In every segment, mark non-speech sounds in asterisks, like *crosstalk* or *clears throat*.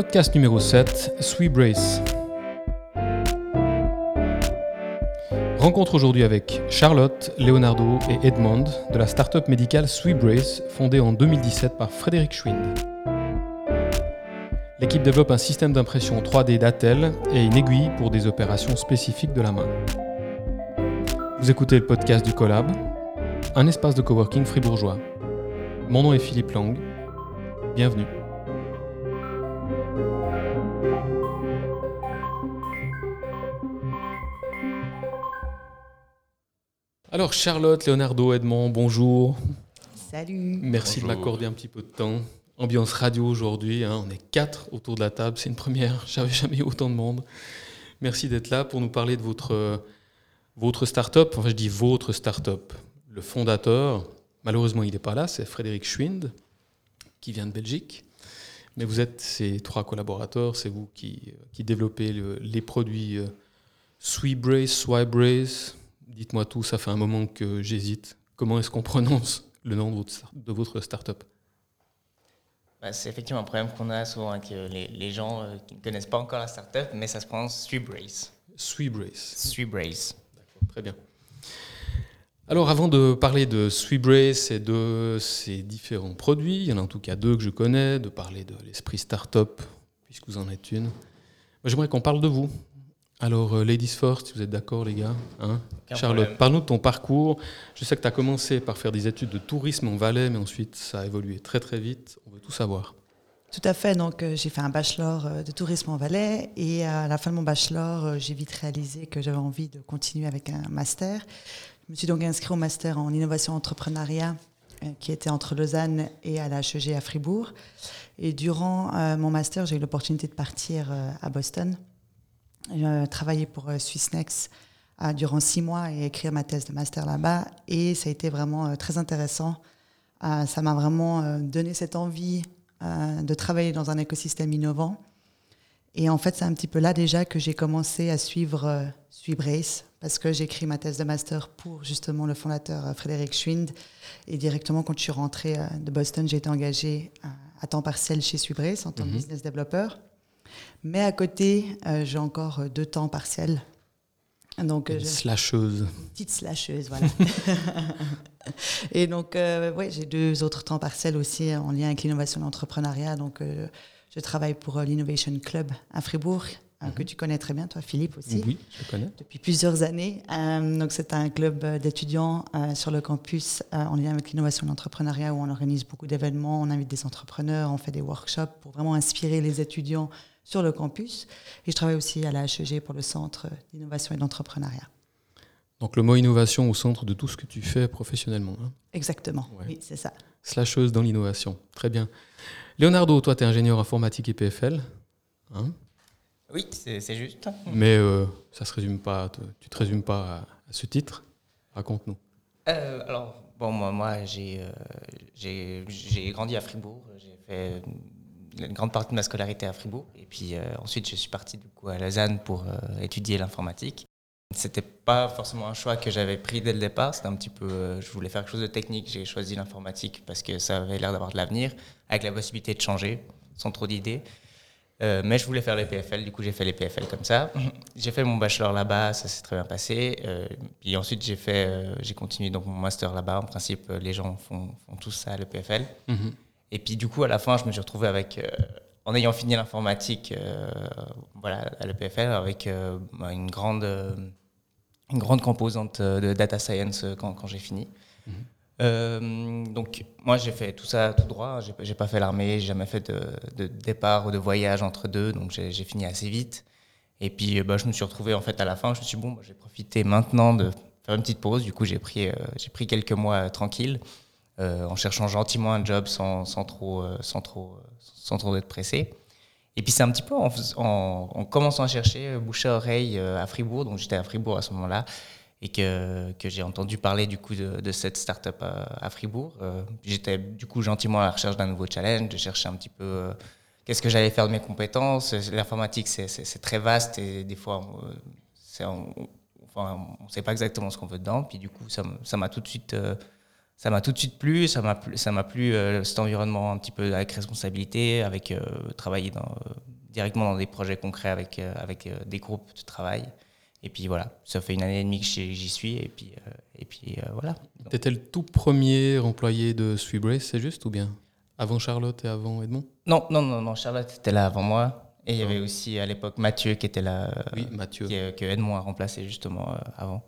Podcast numéro 7, Sweet Brace. Rencontre aujourd'hui avec Charlotte, Leonardo et Edmond de la start-up médicale Sweet Brace, fondée en 2017 par Frédéric Schwind. L'équipe développe un système d'impression 3D d'Atel et une aiguille pour des opérations spécifiques de la main. Vous écoutez le podcast du Collab, un espace de coworking fribourgeois. Mon nom est Philippe Lang. Bienvenue. Alors Charlotte, Leonardo, Edmond, bonjour. Salut. Merci de m'accorder un petit peu de temps. Ambiance radio aujourd'hui, hein. on est quatre autour de la table, c'est une première, *laughs* j'avais jamais eu autant de monde. Merci d'être là pour nous parler de votre, votre start-up, enfin je dis votre start-up. Le fondateur, malheureusement il n'est pas là, c'est Frédéric Schwind, qui vient de Belgique. Mais vous êtes ces trois collaborateurs, c'est vous qui, qui développez les produits euh, Sweetbrace, Swibrace. Dites-moi tout, ça fait un moment que j'hésite. Comment est-ce qu'on prononce le nom de votre, de votre start-up? Bah, c'est effectivement un problème qu'on a souvent avec euh, les, les, gens euh, qui ne connaissent pas encore la startup, mais ça se prononce Sweetbrace. Sweetbrace. Sweetbrace. D'accord, très bien. Alors avant de parler de Sweetbrace et de ses différents produits, il y en a en tout cas deux que je connais, de parler de l'esprit startup, puisque vous en êtes une, j'aimerais qu'on parle de vous. Alors, euh, Ladies First, si vous êtes d'accord, les gars. Hein Charlotte, parle-nous de ton parcours. Je sais que tu as commencé par faire des études de tourisme en Valais, mais ensuite, ça a évolué très, très vite. On veut tout savoir. Tout à fait. Donc, euh, j'ai fait un bachelor euh, de tourisme en Valais. Et à la fin de mon bachelor, euh, j'ai vite réalisé que j'avais envie de continuer avec un master. Je me suis donc inscrit au master en innovation entrepreneuriat qui était entre Lausanne et à la HEG à Fribourg. Et durant euh, mon master, j'ai eu l'opportunité de partir euh, à Boston j'ai travaillé pour euh, Swissnex euh, durant six mois et écrire ma thèse de master là-bas. Et ça a été vraiment euh, très intéressant. ça m'a vraiment donné cette envie de travailler dans un écosystème innovant. Et en fait, c'est un petit peu là déjà que j'ai commencé à suivre euh, Suibrace, parce que j'ai écrit ma thèse de master pour justement le fondateur Frédéric Schwind. Et directement, quand je suis rentrée de Boston, j'ai été engagée à temps partiel chez Suibrace en tant que mm -hmm. business développeur. Mais à côté, euh, j'ai encore deux temps partiels. Donc, une slasheuse. Une petite slasheuse, voilà. *laughs* et donc, euh, ouais, j'ai deux autres temps partiels aussi en lien avec l'innovation et l'entrepreneuriat. Donc, euh, je travaille pour euh, l'Innovation Club à Fribourg, mm -hmm. que tu connais très bien, toi, Philippe aussi. Oui, je connais. Depuis plusieurs années. donc, c'est un club d'étudiants sur le campus en lien avec l'innovation et l'entrepreneuriat où on organise beaucoup d'événements, on invite des entrepreneurs, on fait des workshops pour vraiment inspirer les étudiants sur le campus. Et je travaille aussi à la HEG pour le Centre d'innovation et d'entrepreneuriat. Donc le mot innovation au centre de tout ce que tu fais professionnellement. Hein Exactement, ouais. oui, c'est ça. Slasheuse dans l'innovation, très bien. Leonardo, toi, tu es ingénieur informatique et PFL. Hein oui, c'est juste. Mais euh, ça se résume pas, tu te résumes pas à, à ce titre. Raconte-nous. Euh, alors, bon, moi, moi j'ai euh, grandi à Fribourg. J'ai fait une grande partie de ma scolarité à Fribourg. Et puis euh, ensuite, je suis parti du coup à Lausanne pour euh, étudier l'informatique. C'était pas forcément un choix que j'avais pris dès le départ. C'était un petit peu, euh, je voulais faire quelque chose de technique. J'ai choisi l'informatique parce que ça avait l'air d'avoir de l'avenir, avec la possibilité de changer, sans trop d'idées. Mais je voulais faire les PFL, du coup j'ai fait les PFL comme ça. *clears throat* J'ai fait mon bachelor là-bas, ça s'est très bien passé. Puis ensuite j'ai fait, j'ai continué donc mon master là-bas. En principe, les gens font, font tous ça, le PFL. -hmm. Et puis du coup, à la fin, je me suis retrouvé avec, euh, en ayant fini l'informatique, euh, voilà, à l'EPFL, avec euh, une grande, une grande composante de data science quand, quand j'ai fini. Mm -hmm. donc moi, j'ai fait tout ça tout droit. J'ai pas fait l'armée, j'ai jamais fait de, de, départ ou de voyage entre deux, donc j'ai fini assez vite. Et puis, bah, je me suis retrouvé en fait à la fin. Je me suis dit bon, bah, je vais profiter maintenant de faire une petite pause. Du coup, j'ai pris, j'ai pris quelques mois tranquilles en cherchant gentiment un job sans, sans trop, euh, sans trop, sans trop être pressé. Et puis c'est un petit peu en, en, en, commençant à chercher bouche à oreille à Fribourg, donc j'étais à Fribourg à ce moment-là, et que, que j'ai entendu parler du coup de, cette start-up à, Fribourg. Euh, j'étais du coup gentiment à la recherche d'un nouveau challenge, de chercher un petit peu euh, qu'est-ce que j'allais faire de mes compétences. L'informatique c'est très vaste et des fois on ne sait pas exactement ce qu'on veut dedans. Puis du coup ça m'a tout de suite ça m'a tout de suite plu, ça m'a plu, ça m'a plu cet environnement un petit peu avec responsabilité, avec travailler dans, directement dans des projets concrets avec, avec des groupes de travail. Et puis voilà, ça fait une année et demie que j'y suis, et puis, et puis voilà. Tu étais le tout premier employé de Sweetbrace, c'est juste ou bien? Avant Charlotte et avant Edmond? Non, non, non, non, Charlotte était là avant moi. Et il y avait aussi à l'époque Mathieu qui était là, oui, Mathieu. que Edmond a remplacé justement avant.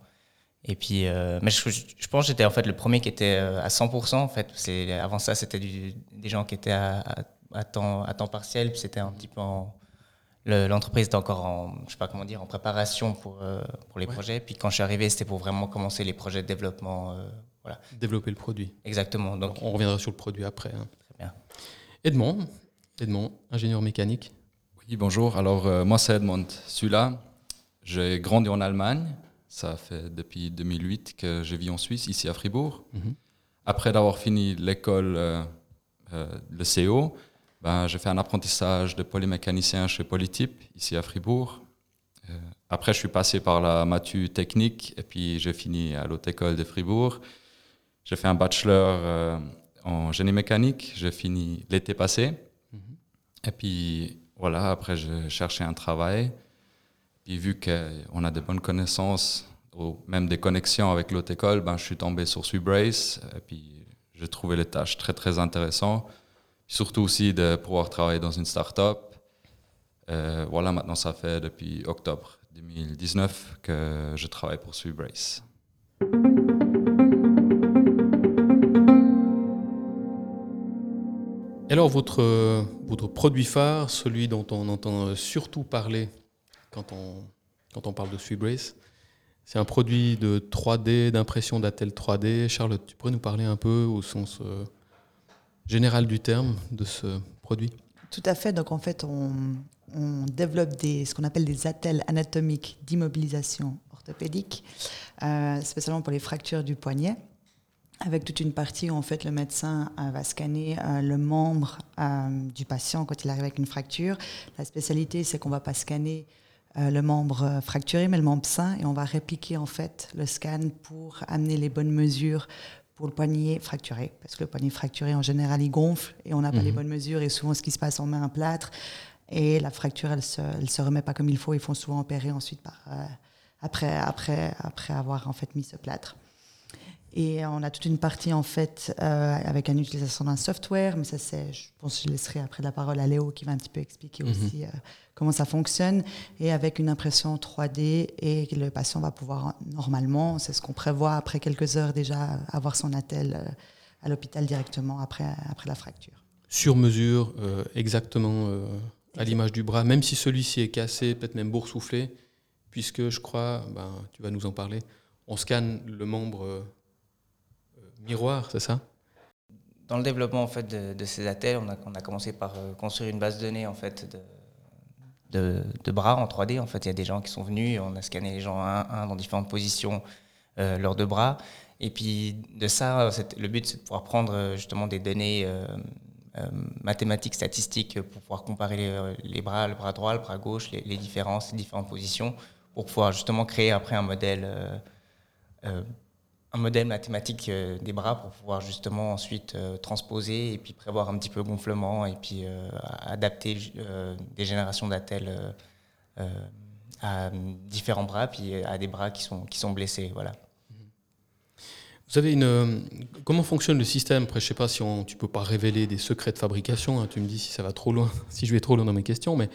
Et puis, euh, mais je, je, pense que j'étais en fait le premier qui était euh, à 100%. En fait, avant ça, c'était des gens qui étaient à, à, temps, à temps partiel. Puis c'était un petit peu l'entreprise était encore en, je sais pas comment dire, en préparation pour euh, pour les projets. Puis quand je suis arrivé, c'était pour vraiment commencer les projets de développement. voilà. Développer le produit. Exactement. Donc, on reviendra sur le produit après. Hein. Très bien. Edmond, Edmond, ingénieur mécanique. Oui, bonjour. Alors moi, c'est Edmond. Celui-là, j'ai grandi en Allemagne. Ça fait depuis 2008 que je vis en Suisse, ici à Fribourg. Mhm. Après d'avoir fini l'école, euh, euh, le CO, ben, j'ai fait un apprentissage de polymécanicien chez Polytype, ici à Fribourg. Euh, après, je suis passé par la Matu technique et puis j'ai fini à l'autre école de Fribourg. J'ai fait un bachelor en génie mécanique. J'ai fini l'été passé. Mhm. Et puis voilà, après, j'ai cherché un travail. Puis vu qu'on a de bonnes connaissances ou même des connexions avec l'autre école, ben, je suis tombé sur Sweetbrace et puis j'ai trouvé les tâches très très intéressantes. Surtout aussi de pouvoir travailler dans une start-up. Euh, voilà, maintenant ça fait depuis octobre 2019 que je travaille pour Sweetbrace. Alors votre, votre produit phare, celui dont on entend surtout parler quand on, quand on parle de Sweetbrace. C'est un produit de 3D, d'impression d'attel 3D. Charlotte, tu pourrais nous parler un peu au sens euh, général du terme de ce produit? Tout à fait. Donc en fait, on, développe des, ce qu'on appelle des attelles anatomiques d'immobilisation orthopédique, euh, spécialement pour les fractures du poignet avec toute une partie où en fait le médecin euh, va scanner le membre du patient quand il arrive avec une fracture. La spécialité, c'est qu'on ne va pas scanner euh, le membre euh, fracturé, mais le membre sain, et on va répliquer en fait le scan pour amener les bonnes mesures pour le poignet fracturé. Parce que le poignet fracturé, en général, il gonfle et on n'a pas les mhm. bonnes mesures. Et souvent, ce qui se passe, on met un plâtre et la fracture, elle ne se, remet pas comme il faut. Ils font souvent opérer ensuite par, euh, après, après, après avoir en fait mis ce plâtre. Et on a toute une partie en fait avec une utilisation d'un software, mais ça c'est, je pense que je laisserai après la parole à Léo qui va un petit peu expliquer mhm. aussi comment ça fonctionne, et avec une impression 3D, et le patient va pouvoir normalement, c'est ce qu'on prévoit après quelques heures déjà, avoir son attel euh, à l'hôpital directement après, après la fracture. Sur mesure, euh, exactement euh, à l'image du bras, même si celui-ci est cassé, peut-être même boursouflé, puisque je crois, ben, tu vas nous en parler, on scanne le membre miroir, c'est ça? Dans le développement en fait de, ces attelles, on a, commencé par construire une base de données en fait de, bras en 3D. En fait, il y a des gens qui sont venus, on a scanné les gens un à un dans différentes positions, euh, leurs deux bras. Et puis de ça, le but, c'est de pouvoir prendre euh, justement des données euh, mathématiques, statistiques, pour pouvoir comparer les, bras, le bras droit, le bras gauche, les, les, différences, les différentes positions, pour pouvoir justement créer après un modèle un modèle mathématique euh, des bras pour pouvoir justement ensuite euh, transposer et puis prévoir un petit peu gonflement et puis euh, adapter des générations d'attelles à différents bras puis à des bras qui sont, qui sont blessés. Voilà. Vous avez une. Comment fonctionne le système? Après, je ne sais pas si tu peux pas révéler des secrets de fabrication. Hein. tu me dis si ça va trop loin, *laughs* si je vais trop loin dans mes questions, mais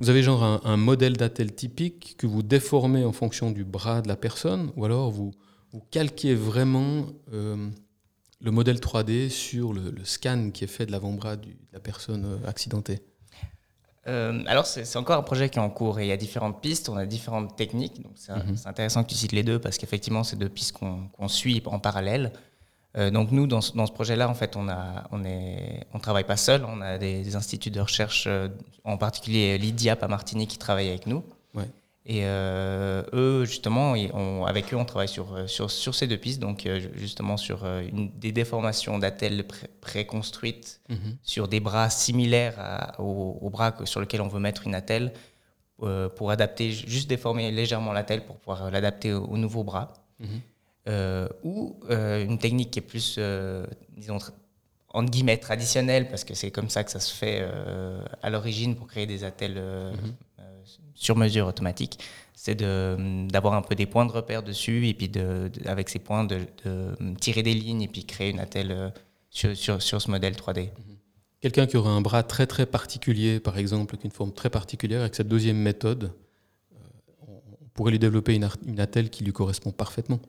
vous avez genre un, un modèle d'attel typique que vous déformez en fonction du bras de la personne, ou alors vous, vous calquez vraiment euh, le modèle 3D sur le, scan qui est fait de l'avant-bras de la personne euh, accidentée? Euh, alors, c'est encore un projet qui est en cours et il y a différentes pistes, on a différentes techniques. Donc, c'est mhm. intéressant que tu cites les deux parce qu'effectivement, c'est deux pistes qu'on suit en parallèle. donc, nous, dans, ce projet-là, en fait, on ne on on travaille pas seul. On a des, instituts de recherche, en particulier l'IDIAP à Martigny qui travaille avec nous. Et euh, eux, justement, avec eux, on travaille sur, euh, sur, sur, ces deux pistes, donc euh, justement sur une, des déformations d'attelles préconstruites mhm. sur des bras similaires aux, bras sur lesquels on veut mettre une attelle pour adapter, juste déformer légèrement l'attelle pour pouvoir l'adapter au, nouveau bras. Mhm. ou une technique qui est plus, disons, entre guillemets, traditionnelle, parce que c'est comme ça que ça se fait à l'origine pour créer des attelles mhm. Sur mesure automatiques, c'est d'avoir un peu des points de repère dessus, et puis de, avec ces points, de, tirer des lignes et puis créer une attelle sur, sur, sur ce modèle 3D. Mhm. Quelqu'un qui aurait un bras très très particulier, par exemple, une forme très particulière, avec cette deuxième méthode, euh, on pourrait lui développer une, une attelle qui lui correspond parfaitement.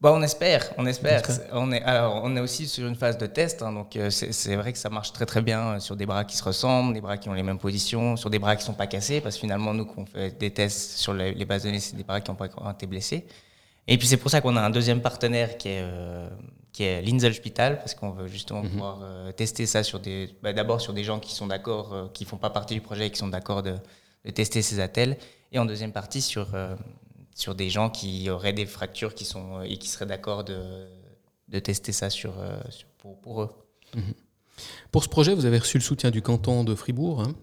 Bon, on espère, on espère. On est, alors, on est aussi sur une phase de test, hein, donc euh, c'est vrai que ça marche très très bien euh, sur des bras qui se ressemblent, des bras qui ont les mêmes positions, sur des bras qui sont pas cassés, parce que finalement nous, quand on fait des tests sur les, bases de données, c'est des bras qui n'ont pas été blessés. Et puis c'est pour ça qu'on a un deuxième partenaire qui est qui est parce qu'on veut justement mhm. pouvoir euh, tester ça sur des, bah, d'abord sur des gens qui sont d'accord, euh, qui font pas partie du projet et qui sont d'accord de, tester ces attelles, et en deuxième partie sur, euh, sur des gens qui auraient des fractures qui sont, et qui seraient d'accord de, de tester ça sur, pour, pour, eux. Mhm. Pour ce projet, vous avez reçu le soutien du canton de Fribourg, hein,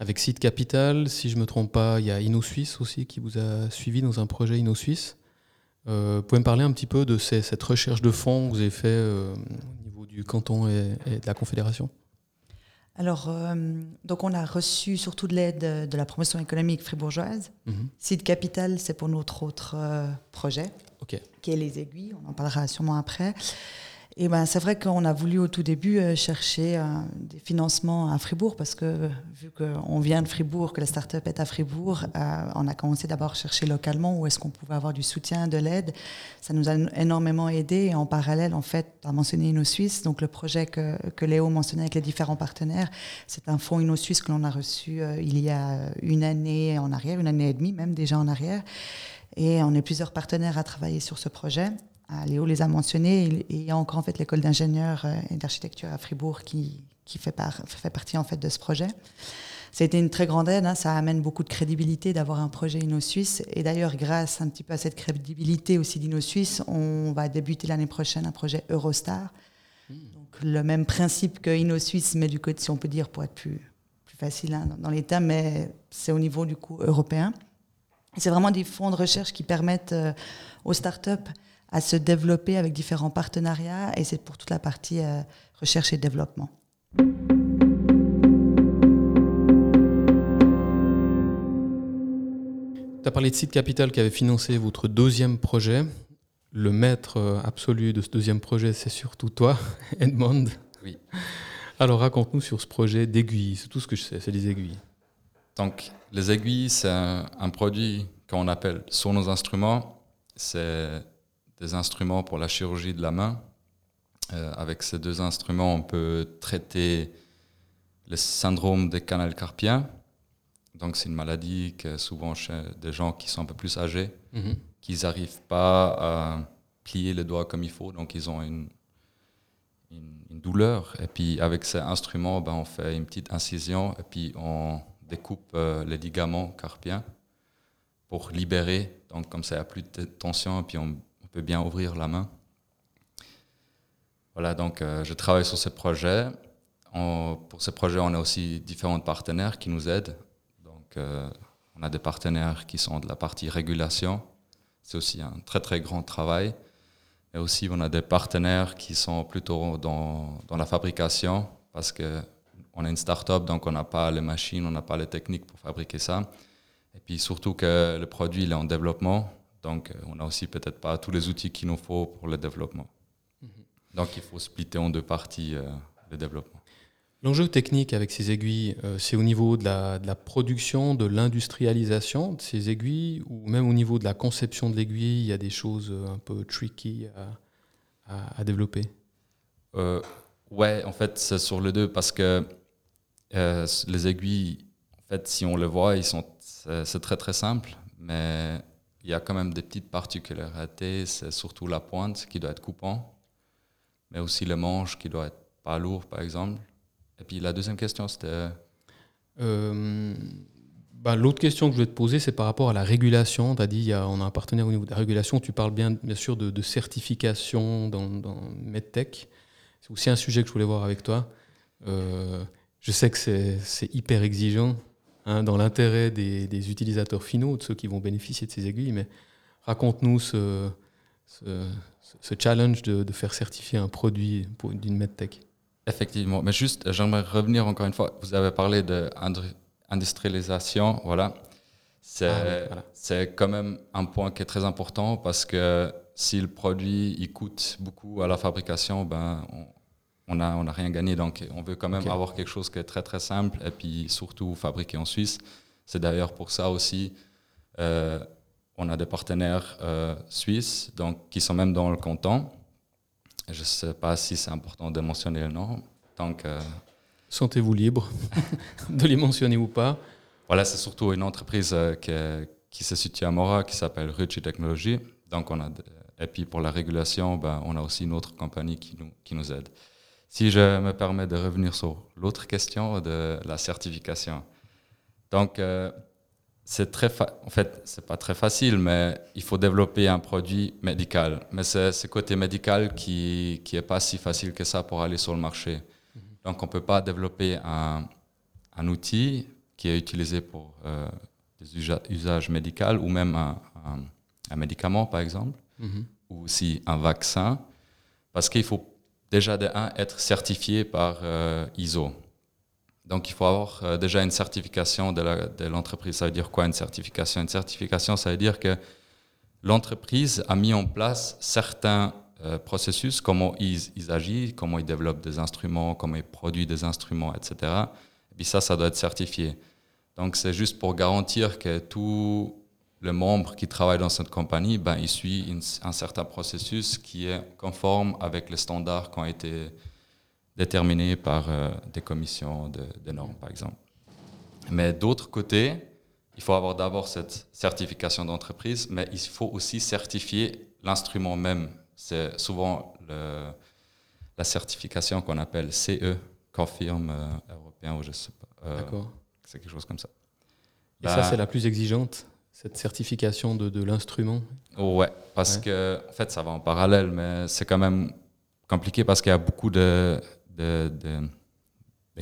avec Site Capital. Si je ne me trompe pas, il y a InnoSuisse aussi qui vous a suivi dans un projet InnoSuisse. Euh, vous pouvez me parler un petit peu de cette recherche de fonds que vous avez fait euh, au niveau du canton et, de la Confédération? Alors, euh, donc on a reçu surtout de l'aide de la promotion économique fribourgeoise. Mhm. Site Capital, c'est pour notre autre projet, qui est les aiguilles. On en parlera sûrement après. Et ben, c'est vrai qu'on a voulu au tout début euh, chercher euh, des financements à Fribourg parce que vu qu'on vient de Fribourg, que la start-up est à Fribourg, euh, on a commencé d'abord à chercher localement où est-ce qu'on pouvait avoir du soutien, de l'aide. Ça nous a énormément aidé et en parallèle, en fait, tu as mentionné InnoSuisse, donc le projet que, que Léo mentionnait avec les différents partenaires, c'est un fonds InnoSuisse que l'on a reçu il y a une année en arrière, une année et demie même déjà en arrière. Et on est plusieurs partenaires à travailler sur ce projet. Ah, Léo les a mentionnés. il y a encore en fait l'école d'ingénieurs euh, et d'architecture à Fribourg qui, qui fait, fait, partie en fait de ce projet. Ça a été une très grande aide. Hein. ça amène beaucoup de crédibilité d'avoir un projet Inno-Suisse. Et d'ailleurs, grâce un petit peu à cette crédibilité aussi d'Inno-Suisse, on va débuter l'année prochaine un projet Eurostar. Hmm. Donc, le même principe que Inno-Suisse, mais du côté, si on peut dire, pour être plus, plus facile hein, dans, l'État, mais c'est au niveau du coup européen. C'est vraiment des fonds de recherche qui permettent euh, aux startups à se développer avec différents partenariats et c'est pour toute la partie euh, recherche et développement. Tu as parlé de Site Capital qui avait financé votre deuxième projet. Le maître euh, absolu de ce deuxième projet, c'est surtout toi, *laughs* Edmond. Oui. Alors raconte-nous sur ce projet d'aiguilles. C'est tout ce que je sais, c'est des aiguilles. Donc, les aiguilles, c'est un, un produit qu'on appelle sur nos instruments. C'est des instruments pour la chirurgie de la main. Euh, avec ces deux instruments, on peut traiter le syndrome des canals carpiens. Donc, c'est une maladie que souvent chez des gens qui sont un peu plus âgés, mhm. qu'ils n'arrivent pas à plier les doigts comme il faut. Donc, ils ont une, une, douleur. Et puis, avec ces instruments, ben, on fait une petite incision et puis on découpe euh, les ligaments carpiens pour libérer. Donc, comme ça, il n'y a plus de tension et puis on bien ouvrir la main. Voilà, donc euh, je travaille sur ce projet. pour ce projet, on a aussi différents partenaires qui nous aident. Donc, euh, on a des partenaires qui sont de la partie régulation. C'est aussi un très très grand travail. Et aussi, on a des partenaires qui sont plutôt dans, dans la fabrication parce que on est une start-up, donc on n'a pas les machines, on n'a pas les techniques pour fabriquer ça. Et puis surtout que le produit il est en développement, donc, euh, on n'a aussi peut-être pas tous les outils qu'il nous faut pour le développement. Mhm. Donc, il faut splitter en deux parties euh, le développement. L'enjeu technique avec ces aiguilles, euh, c'est au niveau de la, de la production, de l'industrialisation de ces aiguilles, ou même au niveau de la conception de l'aiguille, il y a des choses un peu tricky à, à, développer? Euh, Ouais, en fait, c'est sur les deux, parce que les aiguilles, en fait, si on les voit, ils sont, c'est très très simple, mais il y a quand même des petites particularités. C'est surtout la pointe qui doit être coupant, mais aussi le manche qui doit être pas lourd, par exemple. Et puis la deuxième question, c'était. Euh, bah, L'autre question que je voulais te poser, c'est par rapport à la régulation. Tu as dit, on a un partenaire au niveau de la régulation. Tu parles bien, bien sûr de, certification dans, dans MedTech. C'est aussi un sujet que je voulais voir avec toi. Euh, je sais que c'est hyper exigeant. Hein, dans l'intérêt des, utilisateurs finaux, de ceux qui vont bénéficier de ces aiguilles. Mais raconte-nous ce, challenge de, faire certifier un produit d'une medtech Effectivement, mais juste, j'aimerais revenir encore une fois. Vous avez parlé d'industrialisation, voilà. C'est ah quand même un point qui est très important parce que si le produit il coûte beaucoup à la fabrication, ben on n'a on a rien gagné. Donc on veut quand même avoir quelque chose qui est très très simple et puis surtout fabriqué en Suisse. C'est d'ailleurs pour ça aussi. Euh, on a des partenaires euh, suisses donc, qui sont même dans le canton. Je ne sais pas si c'est important de mentionner le nom. Donc, Sentez-vous libre *laughs* de les mentionner ou pas. Voilà, c'est surtout une entreprise euh, qui, se situe à Mora qui s'appelle Ruchi Technology. Donc, on a et puis pour la régulation, ben, on a aussi une autre compagnie qui nous, qui nous aide. Si je me permets de revenir sur l'autre question de la certification. Donc, euh, c'est très en fait c'est pas très facile mais il faut développer un produit médical mais c'est ce côté médical qui qui est pas si facile que ça pour aller sur le marché mhm. donc on peut pas développer un, un outil qui est utilisé pour euh, des usages médicaux ou même un, un, médicament par exemple mhm. ou aussi un vaccin parce qu'il faut déjà de être certifié par euh, ISO donc il faut avoir euh, déjà une certification de l'entreprise. ça veut dire quoi une certification? Une certification, ça veut dire que l'entreprise a mis en place certains euh, processus, comment ils, agissent, comment ils développent des instruments, comment ils produisent des instruments, etc. Et puis ça, ça doit être certifié. Donc c'est juste pour garantir que tout le membre qui travaille dans cette compagnie, ben, il suit un certain processus qui est conforme avec les standards qui ont été déterminés par euh, des commissions de, normes, par exemple. Mais d'autre côté, il faut avoir d'abord cette certification d'entreprise, mais il faut aussi certifier l'instrument même. C'est souvent le, la certification qu'on appelle CE, Confirme euh, européen, ou je sais pas. Euh, D'accord. C'est quelque chose comme ça. Et ça, bah c'est la plus exigeante, cette certification de, de l'instrument? Ouais, parce que, en fait, ça va en parallèle, mais c'est quand même compliqué parce qu'il y a beaucoup de,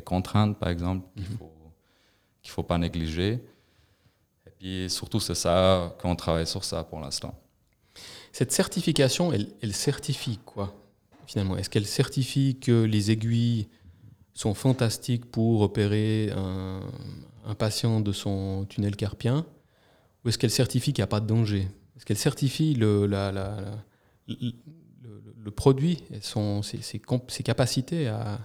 contraintes, par exemple, qu'il ne mhm. faut, faut pas négliger. Et puis surtout, c'est ça qu'on travaille sur ça pour l'instant. Cette certification, elle, elle certifie quoi finalement? Est-ce qu'elle certifie que les aiguilles sont fantastiques pour opérer un, un patient de son tunnel carpien? Ou est-ce qu'elle certifie qu'il n'y a pas de danger? Est-ce qu'elle certifie le, la, la, le produit, son, ses, ses, capacités à,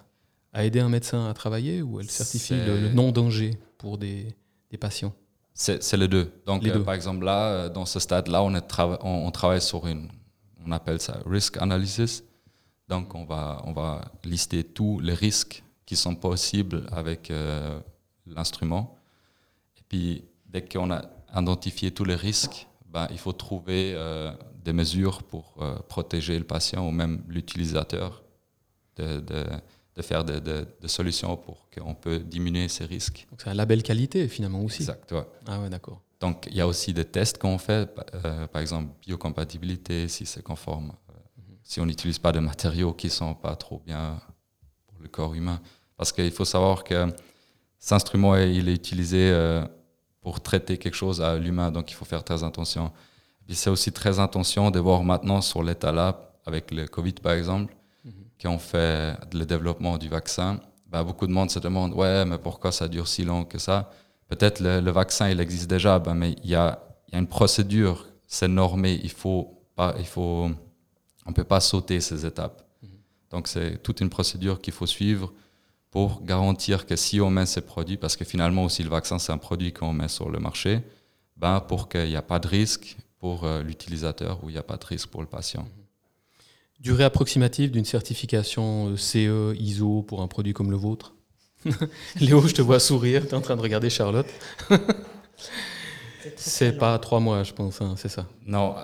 à, aider un médecin à travailler ou elle certifie le, non-danger pour des, des patients? C'est les deux. Donc, euh, par exemple, là, euh, dans ce stade-là, on, on, travaille sur une, on appelle ça risk analysis. Donc, on va, on va lister tous les risques qui sont possibles avec euh, l'instrument. Et puis, dès qu'on a identifié tous les risques, ben, il faut trouver des mesures pour euh, protéger le patient ou même l'utilisateur, de, de, de, faire des solutions pour qu'on peut diminuer ces risques. Donc c'est un label qualité finalement aussi. Exact, Ah ouais, d'accord. Donc il y a aussi des tests qu'on fait, euh, par exemple biocompatibilité, si c'est conforme, euh, si on n'utilise pas de matériaux qui sont pas trop bien pour le corps humain. Parce qu'il faut savoir que cet instrument, il est utilisé pour traiter quelque chose à l'humain, donc il faut faire très attention c'est aussi très intention de voir maintenant sur l'état là, avec le Covid par exemple, mm -hmm. ont fait le développement du vaccin, bah, beaucoup de monde se demande ouais, mais pourquoi ça dure si long que ça? Peut-être le, le, vaccin il existe déjà, bah, mais il y a, y a, une procédure, c'est normé, il faut pas, il faut, on peut pas sauter ces étapes. Mhm. Donc c'est toute une procédure qu'il faut suivre pour garantir que si on met ces produits, parce que finalement aussi le vaccin c'est un produit qu'on met sur le marché, ben pour qu'il n'y a pas de risque, pour euh, l'utilisateur où il n'y a pas de risque pour le patient. Durée approximative d'une certification euh, CE, ISO pour un produit comme le vôtre? *laughs* Léo, je te vois sourire, tu es en train de regarder Charlotte. c'est pas trois mois, je pense, hein, c'est ça Non,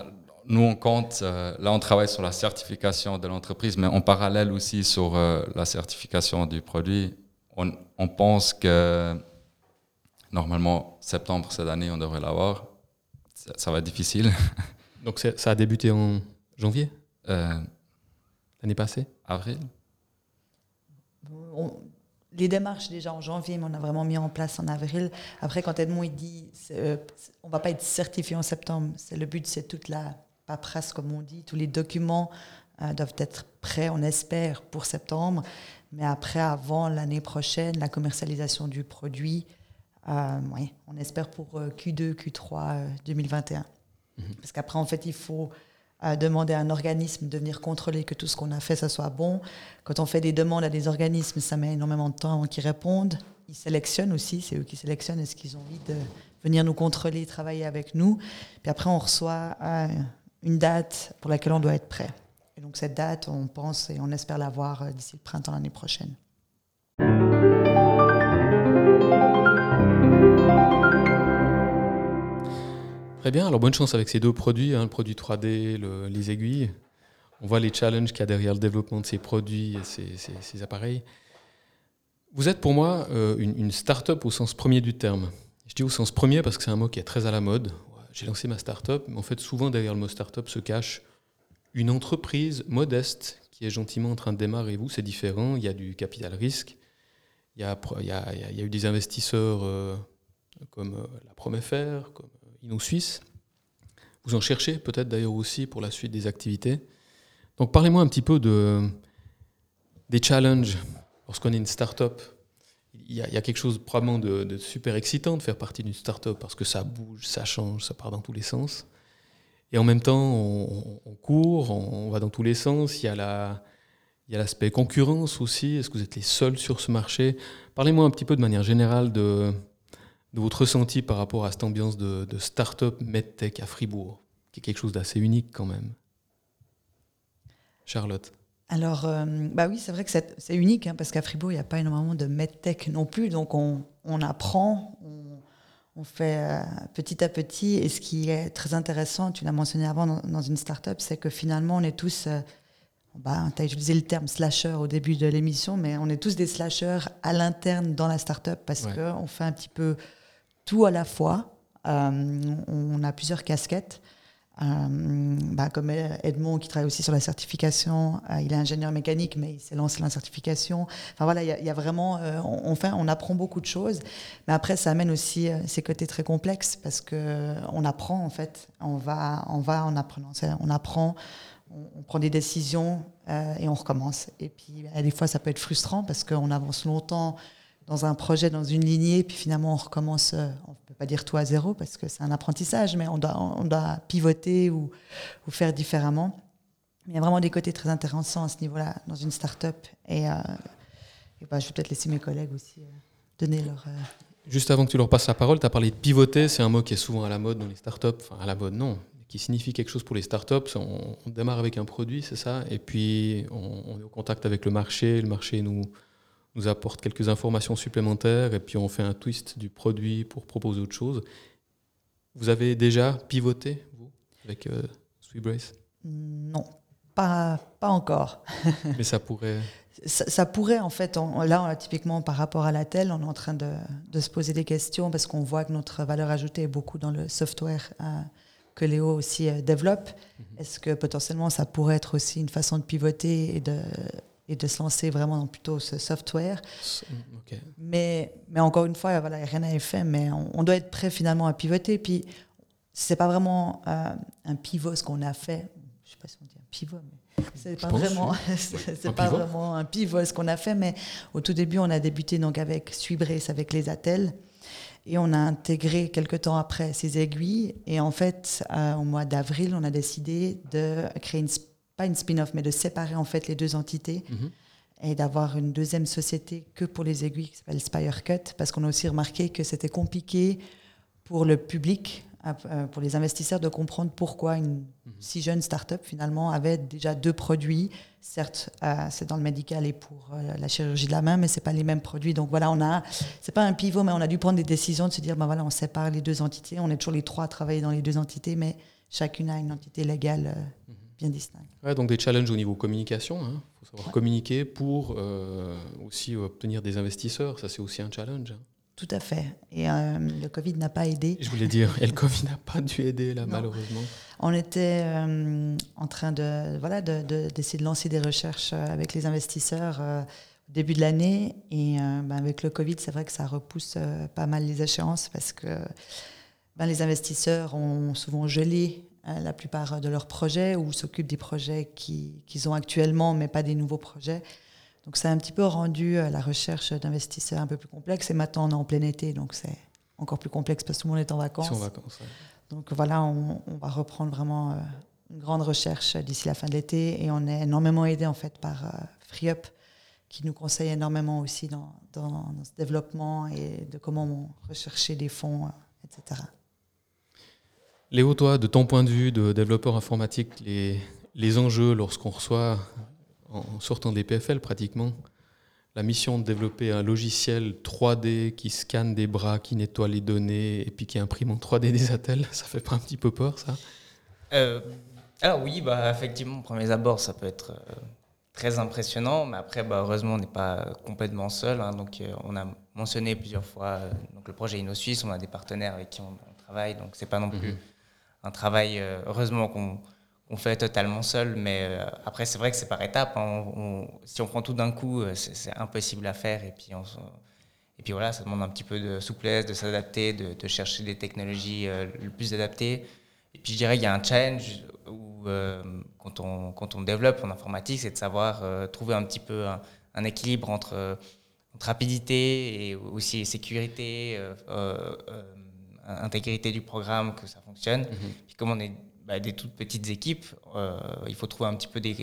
nous on compte, euh, là on travaille sur la certification de l'entreprise, mais en parallèle aussi sur la certification du produit. On, on, pense que normalement, septembre cette année, on devrait l'avoir ça, va être difficile. *laughs* Donc ça a débuté en janvier? Euh, L'année passée? Avril Les démarches déjà en janvier, mais on a vraiment mis en place en avril. Après, quand Edmond il dit euh, on va pas être certifié en septembre, c'est le but, c'est toute la paperasse, comme on dit, tous les documents doivent être prêts, on espère, pour septembre. Mais après, avant l'année prochaine, la commercialisation du produit, oui, on espère pour Q2, Q3 2021. Parce qu'après, en fait, il faut demander à un organisme de venir contrôler que tout ce qu'on a fait, ça soit bon. Quand on fait des demandes à des organismes, ça met énormément de temps avant qu'ils répondent. Ils sélectionnent aussi, c'est eux qui sélectionnent, est-ce qu'ils ont envie de venir nous contrôler, travailler avec nous. Puis après, on reçoit euh, une date pour laquelle on doit être prêt. Et donc cette date, on pense et on espère l'avoir euh, d'ici le printemps l'année prochaine. Très bien, alors bonne chance avec ces deux produits, hein, le produit 3D, les aiguilles. On voit les challenges qu'il y a derrière le développement de ces produits et ces, appareils. Vous êtes pour moi euh, une, start-up au sens premier du terme. Je dis au sens premier parce que c'est un mot qui est très à la mode. J'ai lancé ma start-up, mais en fait souvent derrière le mot start-up se cache une entreprise modeste qui est gentiment en train de démarrer. Vous, c'est différent, il y a du capital risque, il y a, eu des investisseurs euh, comme euh, la Promefr, comme Inno Suisse. Vous en cherchez peut-être d'ailleurs aussi pour la suite des activités. Donc parlez-moi un petit peu de, des challenges lorsqu'on est une start-up. Il y, a, quelque chose probablement de, super excitant de faire partie d'une start-up parce que ça bouge, ça change, ça part dans tous les sens. Et en même temps, on, court, on, va dans tous les sens. Il y a y a l'aspect concurrence aussi. Est-ce que vous êtes les seuls sur ce marché? Parlez-moi un petit peu de manière générale de, de votre ressenti par rapport à cette ambiance de, start-up medtech à Fribourg, qui est quelque chose d'assez unique quand même. Charlotte. Alors, euh, bah oui, c'est vrai que c'est unique, hein, parce qu'à Fribourg, il n'y a pas énormément de medtech non plus, donc on, apprend, on, fait euh, petit à petit, et ce qui est très intéressant, tu l'as mentionné avant dans, une start-up, c'est que finalement, on est tous, euh, bah, tu as utilisé le terme slasher au début de l'émission, mais on est tous des slashers à l'interne dans la start-up, parce qu'on fait un petit peu tout à la fois. Euh, on a plusieurs casquettes. Euh, bah, comme Edmond qui travaille aussi sur la certification, euh, il est ingénieur mécanique, mais il s'est lancé dans la certification. Enfin voilà, il y, a vraiment, on, fait, on apprend beaucoup de choses, mais après ça amène aussi ces côtés très complexes parce que on apprend en fait, on va, on va en apprenant, on apprend, on, prend des décisions et on recommence. Et puis des fois ça peut être frustrant parce qu'on avance longtemps dans un projet, dans une lignée, puis finalement on recommence, euh, on ne peut pas dire tout à zéro parce que c'est un apprentissage, mais on doit, pivoter ou, faire différemment. Il y a vraiment des côtés très intéressants à ce niveau-là dans une start-up. Et, euh, bah, je vais peut-être laisser mes collègues aussi euh, donner leur. Juste avant que tu leur passes la parole, tu as parlé de pivoter, c'est un mot qui est souvent à la mode dans les start-up, enfin à la mode non, qui signifie quelque chose pour les start-up. On, on démarre avec un produit, c'est ça, et puis on, on, est au contact avec le marché, le marché nous, nous apporte quelques informations supplémentaires et puis on fait un twist du produit pour proposer autre chose. Vous avez déjà pivoté, vous, avec euh, Sweetbrace Non, pas, pas encore. *laughs* Mais ça pourrait. Ça, pourrait, en fait. là, typiquement, par rapport à la telle, on est en train de, de se poser des questions parce qu'on voit que notre valeur ajoutée est beaucoup dans le software euh, que Léo aussi euh, développe. Mhm. Est-ce que potentiellement, ça pourrait être aussi une façon de pivoter et de et de se lancer vraiment dans plutôt ce software. Mais, mais encore une fois, voilà, rien n'est fait, mais on, doit être prêt finalement à pivoter. Puis, c'est pas vraiment euh, un pivot ce qu'on a fait. Je sais pas si on dit un pivot, mais c'est pas vraiment, *laughs* c'est pas vraiment un pivot ce qu'on a fait. Mais au tout début, on a débuté donc avec Suibrace, avec les attelles. Et on a intégré quelques temps après ces aiguilles. Et en fait, euh, au mois d'avril, on a décidé de créer une pas une spin-off, mais de séparer en fait les deux entités mhm. et d'avoir une deuxième société que pour les aiguilles qui s'appelle Spire Cut, parce qu'on a aussi remarqué que c'était compliqué pour le public, euh, pour les investisseurs, de comprendre pourquoi une mhm. si jeune start-up finalement avait déjà deux produits. Certes, euh, c'est dans le médical et pour euh, la chirurgie de la main, mais c'est pas les mêmes produits. Donc voilà, on a, c'est pas un pivot, mais on a dû prendre des décisions de se dire, ben voilà, on sépare les deux entités. On est toujours les trois à travailler dans les deux entités, mais chacune a une entité légale. Mhm bien donc des challenges au niveau communication. Il hein. faut savoir communiquer pour euh, aussi obtenir des investisseurs. Ça, c'est aussi un challenge. Hein. Tout à fait. Et euh, le Covid n'a pas aidé. Je voulais dire, et le Covid n'a pas dû aider, là, malheureusement. On était euh, en train de, voilà, d'essayer de, de, lancer des recherches avec les investisseurs au début de l'année. Et ben, avec le Covid, c'est vrai que ça repousse pas mal les échéances parce que ben, les investisseurs ont souvent gelé la plupart de leurs projets ou s'occupent des projets qu'ils ont actuellement, mais pas des nouveaux projets. Donc ça a un petit peu rendu la recherche d'investisseurs un peu plus complexe. Et maintenant, on est en plein été, donc c'est encore plus complexe parce que tout le monde est en vacances. en vacances Donc voilà, on, va reprendre vraiment une grande recherche d'ici la fin de l'été et on est énormément aidé en fait par FreeUp qui nous conseille énormément aussi dans, dans, ce développement et de comment rechercher des fonds, etc. Léo, toi, de ton point de vue de développeur informatique, les, les enjeux lorsqu'on reçoit, en sortant des PFL pratiquement, la mission de développer un logiciel 3D qui scanne des bras, qui nettoie les données et puis qui imprime en 3D des attelles, *laughs* ça fait pas un petit peu peur ça? Euh, Alors oui, bah, effectivement, au premier abord, ça peut être euh, très impressionnant. Mais après, bah, heureusement, on n'est pas complètement seul. Hein. donc, euh, on a mentionné plusieurs fois donc le projet InnoSuisse. On a des partenaires avec qui on, travaille. Donc, c'est pas non plus mhm. Un travail, euh, heureusement, qu'on fait totalement seul. Mais après, c'est vrai que c'est par étapes. Hein. si on prend tout d'un coup, c'est impossible à faire. Et puis, et puis voilà, ça demande un petit peu de souplesse, de s'adapter, de, chercher des technologies le plus adaptées. Et puis, je dirais qu'il y a un challenge euh, quand, on, développe en informatique, c'est de savoir euh, trouver un petit peu un, équilibre entre, rapidité et aussi sécurité, euh, intégrité du programme, que ça fonctionne. Mhm. Puis comme on est bah, des toutes petites équipes, il faut trouver un petit peu des,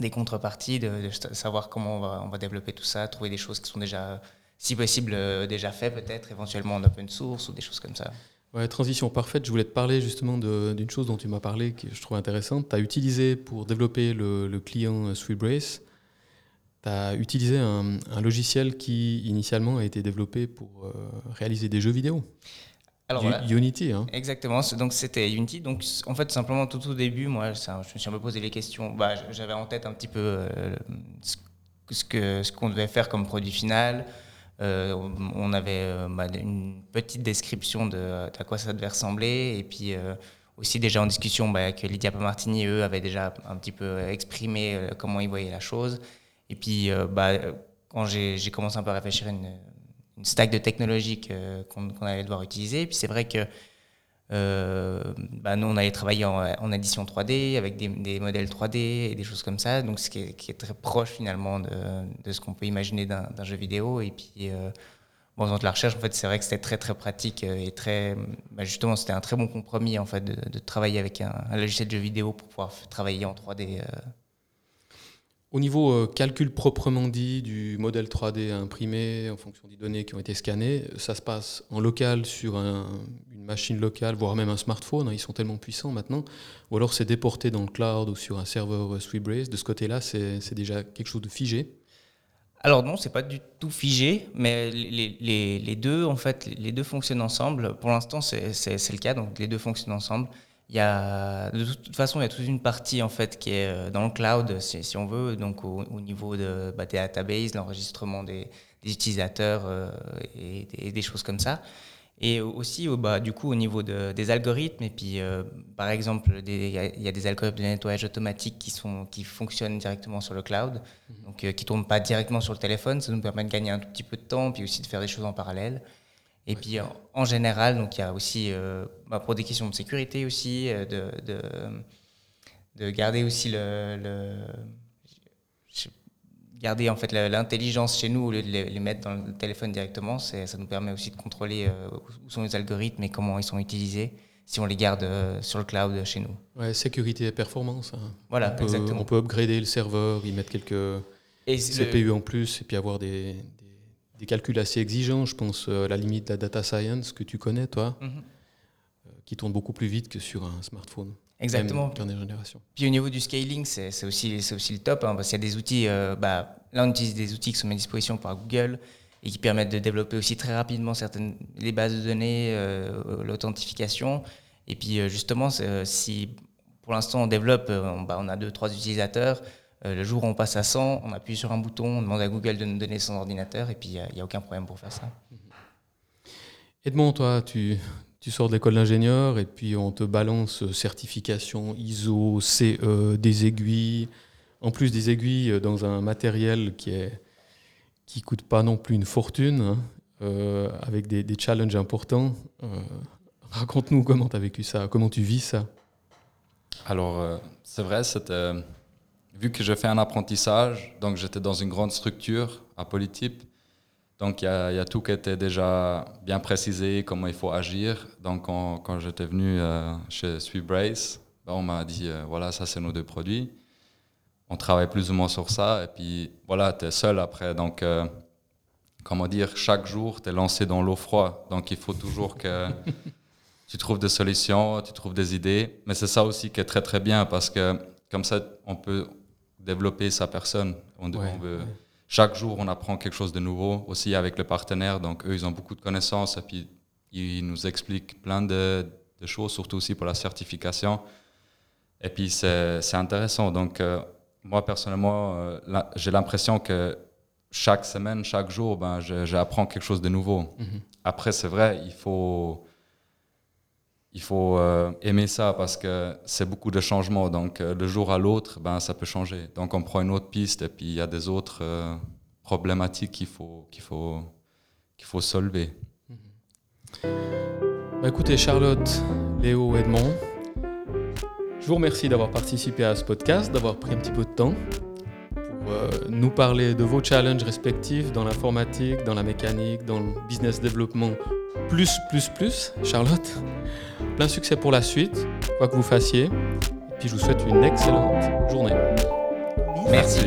des, contreparties, de, savoir comment on va, on va, développer tout ça, trouver des choses qui sont déjà, si possible, déjà faites peut-être, éventuellement en open source ou des choses comme ça. Ouais, transition parfaite. Je voulais te parler justement d'une chose dont tu m'as parlé que je trouve intéressante. Tu as utilisé pour développer le, le client Sweetbrace, tu as utilisé un, logiciel qui initialement a été développé pour euh, réaliser des jeux vidéo. Alors, Unity. Hein. Exactement, donc c'était Unity. Donc en fait, simplement tout au début, moi, ça, je me suis un peu posé les questions. Bah, J'avais en tête un petit peu euh, ce qu'on ce qu'on devait faire comme produit final. Euh, on avait bah, une petite description de, à quoi ça devait ressembler. Et puis aussi déjà en discussion bah, avec Lydia Pamartini, eux avaient déjà un petit peu exprimé comment ils voyaient la chose. Et puis bah, quand j'ai commencé un peu à réfléchir à une, une stack de technologies qu'on allait devoir utiliser, puis c'est vrai que euh, bah nous, on allait travailler en, en édition 3D avec des, des, modèles 3D et des choses comme ça, donc ce qui est, qui est très proche finalement de, de ce qu'on peut imaginer d'un jeu vidéo. Et puis, euh, bon, dans la recherche, en fait, c'est vrai que c'était très très pratique et très, bah justement, c'était un très bon compromis en fait de, de travailler avec un, un, logiciel de jeu vidéo pour pouvoir travailler en 3D. Euh, au niveau euh, calcul proprement dit du modèle 3D imprimé en fonction des données qui ont été scannées, ça se passe en local sur une machine locale, voire même un smartphone. Hein, ils sont tellement puissants maintenant. Ou alors c'est déporté dans le cloud ou sur un serveur euh, Sweetbrace. De ce côté-là, c'est déjà quelque chose de figé. Alors non, c'est pas du tout figé, mais les, les, deux en fait, les deux fonctionnent ensemble. Pour l'instant, c'est le cas, donc les deux fonctionnent ensemble. Il y a, de toute façon, il y a toute une partie en fait qui est euh, dans le cloud, si, si on veut, donc au, niveau de, bah, des databases, l'enregistrement des, des, utilisateurs euh, et, des, choses comme ça. Et aussi, bah, du coup, au niveau de, des algorithmes, et puis, euh, par exemple, il y, a des algorithmes de nettoyage automatique qui, sont, qui fonctionnent directement sur le cloud, mmh. donc qui ne tournent pas directement sur le téléphone. Ça nous permet de gagner un tout petit peu de temps, puis aussi de faire des choses en parallèle. Et puis en général, donc il y a aussi, euh, bah, pour des questions de sécurité aussi, euh, de, de, de, garder aussi le, le garder en fait l'intelligence chez nous au lieu de les, mettre dans le téléphone directement. Ça nous permet aussi de contrôler euh, où sont les algorithmes et comment ils sont utilisés si on les garde sur le cloud chez nous. Ouais, sécurité et performance. Hein. Voilà, on peut, exactement. On peut upgrader le serveur, y mettre quelques et CPU en plus et puis avoir des, des calculs assez exigeants. Je pense à la limite de la data science que tu connais, toi, mhm. euh, qui tourne beaucoup plus vite que sur un smartphone. Exactement. Dernière génération. Puis au niveau du scaling, c'est aussi, aussi le top, hein, parce qu'il y a des outils, euh, bah, là on utilise des outils qui sont mis à disposition par Google et qui permettent de développer aussi très rapidement certaines les bases de données, euh, l'authentification. Et puis justement, si pour l'instant on développe, on, bah, on a deux, trois utilisateurs, euh, le jour où on passe à 100, on appuie sur un bouton, on demande à Google de nous donner son ordinateur et puis il n'y a, aucun problème pour faire ça. Edmond, toi, tu, tu sors de l'école d'ingénieur et puis on te balance certification ISO, CE, des aiguilles, en plus des aiguilles dans un matériel qui est qui coûte pas non plus une fortune, hein, euh, avec des, des, challenges importants. Euh, Raconte-nous comment tu as vécu ça, comment tu vis ça. Alors, euh, c'est vrai, c'était, vu que j'ai fait un apprentissage, donc j'étais dans une grande structure à Polytype, donc il y, a tout qui était déjà bien précisé, comment il faut agir. Donc quand, j'étais venu euh, chez Sweet Brace, ben, on m'a dit, euh, voilà, ça c'est nos deux produits. On travaille plus ou moins sur ça, et puis voilà, tu es seul après. Donc, comment dire, chaque jour, tu es lancé dans l'eau froide. Donc il faut toujours que... *laughs* tu trouves des solutions, tu trouves des idées. Mais c'est ça aussi qui est très très bien parce que comme ça, on peut développer sa personne. On, Chaque jour, on apprend quelque chose de nouveau aussi avec les partenaires. Donc eux, ils ont beaucoup de connaissances et puis ils nous expliquent plein de, choses, surtout aussi pour la certification. Et puis c'est intéressant. Donc euh, moi personnellement, euh, j'ai l'impression que chaque semaine, chaque jour, ben, j'apprends quelque chose de nouveau. Mm-hmm. Après, c'est vrai, il faut il faut euh, aimer ça parce que c'est beaucoup de changements. Donc, euh, le jour à l'autre, ben, ça peut changer. Donc, on prend une autre piste et puis il y a des autres euh, problématiques qu'il faut, qu'il faut, qu'il faut solver. Bah, écoutez, Charlotte, Léo, Edmond, je vous remercie d'avoir participé à ce podcast, d'avoir pris un petit peu de temps nous parler de vos challenges respectifs dans l'informatique, dans la mécanique, dans le business développement plus, plus, plus, Charlotte. Plein succès pour la suite, quoi que vous fassiez. Et puis je vous souhaite une excellente journée. Merci.